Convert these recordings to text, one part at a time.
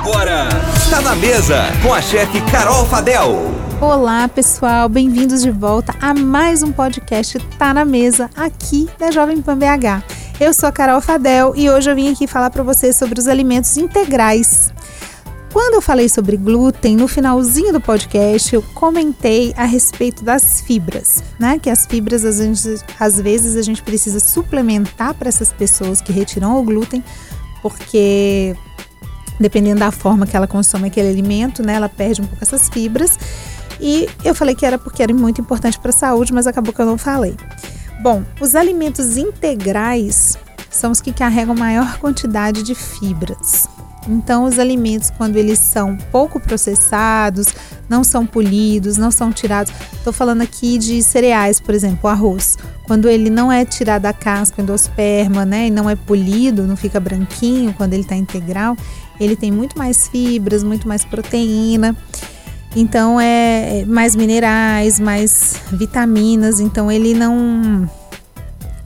Agora, tá na mesa com a chefe Carol Fadel. Olá, pessoal, bem-vindos de volta a mais um podcast Tá na Mesa aqui da Jovem Pan BH. Eu sou a Carol Fadel e hoje eu vim aqui falar para vocês sobre os alimentos integrais. Quando eu falei sobre glúten, no finalzinho do podcast, eu comentei a respeito das fibras, né? Que as fibras, às vezes, às vezes a gente precisa suplementar para essas pessoas que retiram o glúten, porque dependendo da forma que ela consome aquele alimento, né, ela perde um pouco essas fibras. E eu falei que era porque era muito importante para a saúde, mas acabou que eu não falei. Bom, os alimentos integrais são os que carregam maior quantidade de fibras. Então, os alimentos, quando eles são pouco processados, não são polidos, não são tirados. Estou falando aqui de cereais, por exemplo, arroz. Quando ele não é tirado da casca, endosperma, né, e não é polido, não fica branquinho, quando ele está integral, ele tem muito mais fibras, muito mais proteína. Então, é, é mais minerais, mais vitaminas. Então, ele não.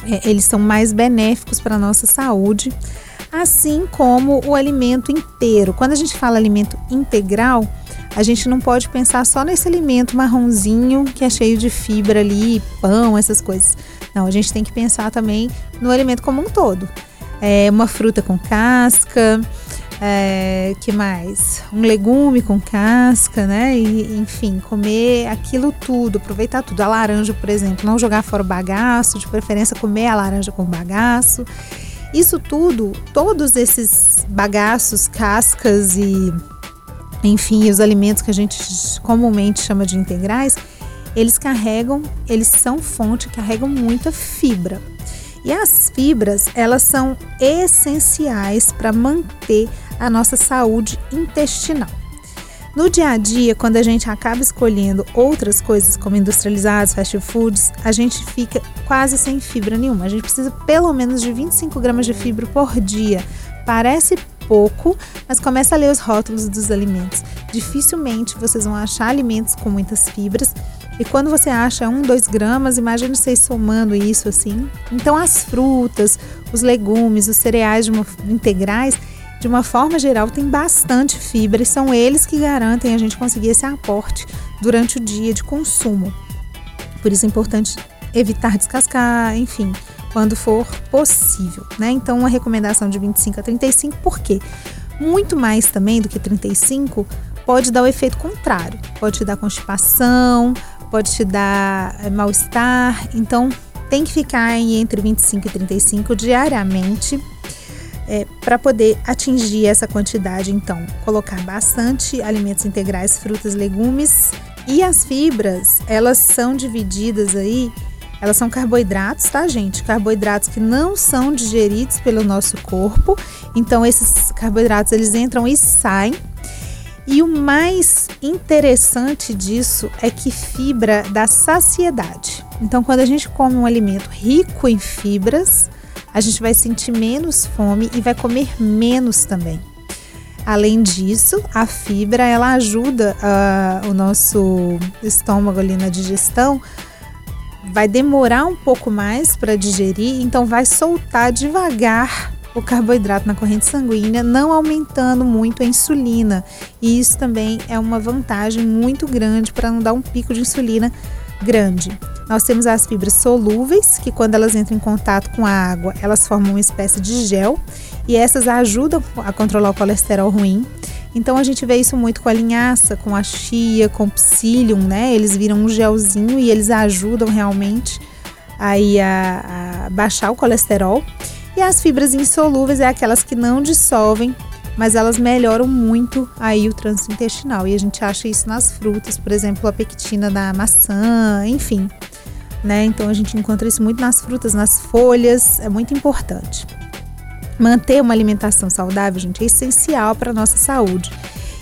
É, eles são mais benéficos para a nossa saúde assim como o alimento inteiro. Quando a gente fala alimento integral, a gente não pode pensar só nesse alimento marronzinho que é cheio de fibra ali, pão, essas coisas. Não, a gente tem que pensar também no alimento como um todo. É uma fruta com casca, é, que mais? Um legume com casca, né? E, enfim, comer aquilo tudo, aproveitar tudo. A laranja, por exemplo, não jogar fora o bagaço, de preferência comer a laranja com bagaço. Isso tudo, todos esses bagaços, cascas e, enfim, os alimentos que a gente comumente chama de integrais, eles carregam, eles são fonte, carregam muita fibra. E as fibras, elas são essenciais para manter a nossa saúde intestinal. No dia a dia, quando a gente acaba escolhendo outras coisas como industrializados, fast foods, a gente fica quase sem fibra nenhuma. A gente precisa pelo menos de 25 gramas de fibra por dia. Parece pouco, mas começa a ler os rótulos dos alimentos. Dificilmente vocês vão achar alimentos com muitas fibras. E quando você acha 1, 2 gramas, imagine vocês somando isso assim. Então, as frutas, os legumes, os cereais de uma, integrais, de uma forma geral, tem bastante fibra e são eles que garantem a gente conseguir esse aporte durante o dia de consumo. Por isso é importante evitar descascar, enfim, quando for possível, né? Então, uma recomendação de 25 a 35, por quê? Muito mais também do que 35 pode dar o efeito contrário, pode te dar constipação, pode te dar é, mal-estar, então tem que ficar entre 25 e 35 diariamente é, para poder atingir essa quantidade, então, colocar bastante alimentos integrais, frutas, legumes e as fibras, elas são divididas aí, elas são carboidratos, tá, gente? Carboidratos que não são digeridos pelo nosso corpo. Então, esses carboidratos eles entram e saem. E o mais interessante disso é que fibra dá saciedade. Então, quando a gente come um alimento rico em fibras, a gente vai sentir menos fome e vai comer menos também. Além disso, a fibra ela ajuda uh, o nosso estômago ali na digestão. Vai demorar um pouco mais para digerir, então vai soltar devagar o carboidrato na corrente sanguínea, não aumentando muito a insulina. E isso também é uma vantagem muito grande para não dar um pico de insulina grande. Nós temos as fibras solúveis, que quando elas entram em contato com a água, elas formam uma espécie de gel e essas ajudam a controlar o colesterol ruim. Então a gente vê isso muito com a linhaça, com a chia, com o psyllium, né? Eles viram um gelzinho e eles ajudam realmente aí a, a baixar o colesterol. E as fibras insolúveis é aquelas que não dissolvem mas elas melhoram muito aí o trânsito intestinal. E a gente acha isso nas frutas, por exemplo, a pectina da maçã, enfim. Né? Então a gente encontra isso muito nas frutas, nas folhas, é muito importante. Manter uma alimentação saudável, gente, é essencial para a nossa saúde.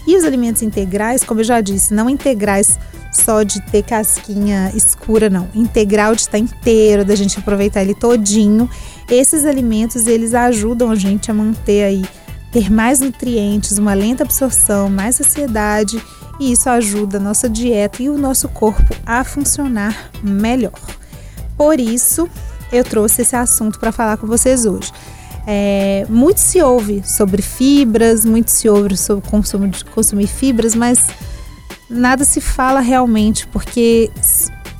E os alimentos integrais, como eu já disse, não integrais só de ter casquinha escura, não. Integral de estar inteiro, da gente aproveitar ele todinho. Esses alimentos, eles ajudam a gente a manter aí ter mais nutrientes, uma lenta absorção, mais saciedade e isso ajuda a nossa dieta e o nosso corpo a funcionar melhor. Por isso, eu trouxe esse assunto para falar com vocês hoje. É, muito se ouve sobre fibras, muito se ouve sobre consumo de consumir fibras, mas nada se fala realmente, porque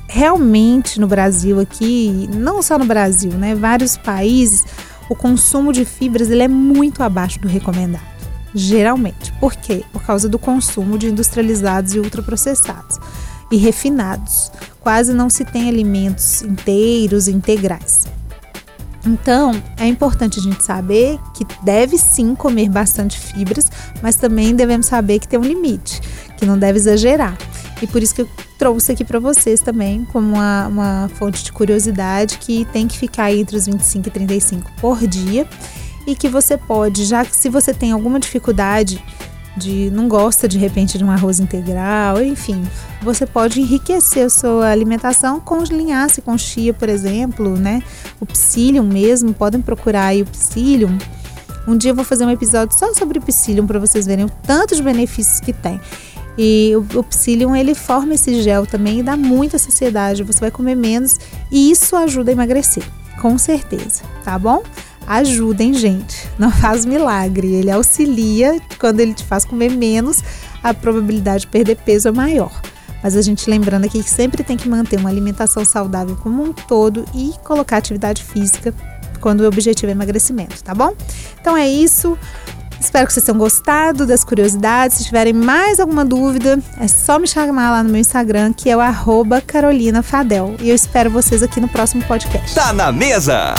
realmente no Brasil aqui, não só no Brasil, né, vários países, o consumo de fibras ele é muito abaixo do recomendado. Geralmente. Por quê? Por causa do consumo de industrializados e ultraprocessados e refinados. Quase não se tem alimentos inteiros, integrais. Então, é importante a gente saber que deve sim comer bastante fibras, mas também devemos saber que tem um limite, que não deve exagerar. E por isso que eu trouxe aqui para vocês também como uma, uma fonte de curiosidade que tem que ficar entre os 25 e 35 por dia e que você pode, já que se você tem alguma dificuldade de não gosta de repente de um arroz integral, enfim, você pode enriquecer a sua alimentação com linhaça, com chia, por exemplo, né? O psyllium mesmo, podem procurar aí o psyllium. Um dia eu vou fazer um episódio só sobre o psyllium para vocês verem o tanto de benefícios que tem. E o, o psyllium ele forma esse gel também e dá muita saciedade. Você vai comer menos e isso ajuda a emagrecer, com certeza, tá bom? Ajudem, gente. Não faz milagre. Ele auxilia quando ele te faz comer menos, a probabilidade de perder peso é maior. Mas a gente lembrando aqui que sempre tem que manter uma alimentação saudável como um todo e colocar atividade física quando o objetivo é emagrecimento, tá bom? Então é isso. Espero que vocês tenham gostado das curiosidades. Se tiverem mais alguma dúvida, é só me chamar lá no meu Instagram, que é o Carolina Fadel. E eu espero vocês aqui no próximo podcast. Tá na mesa!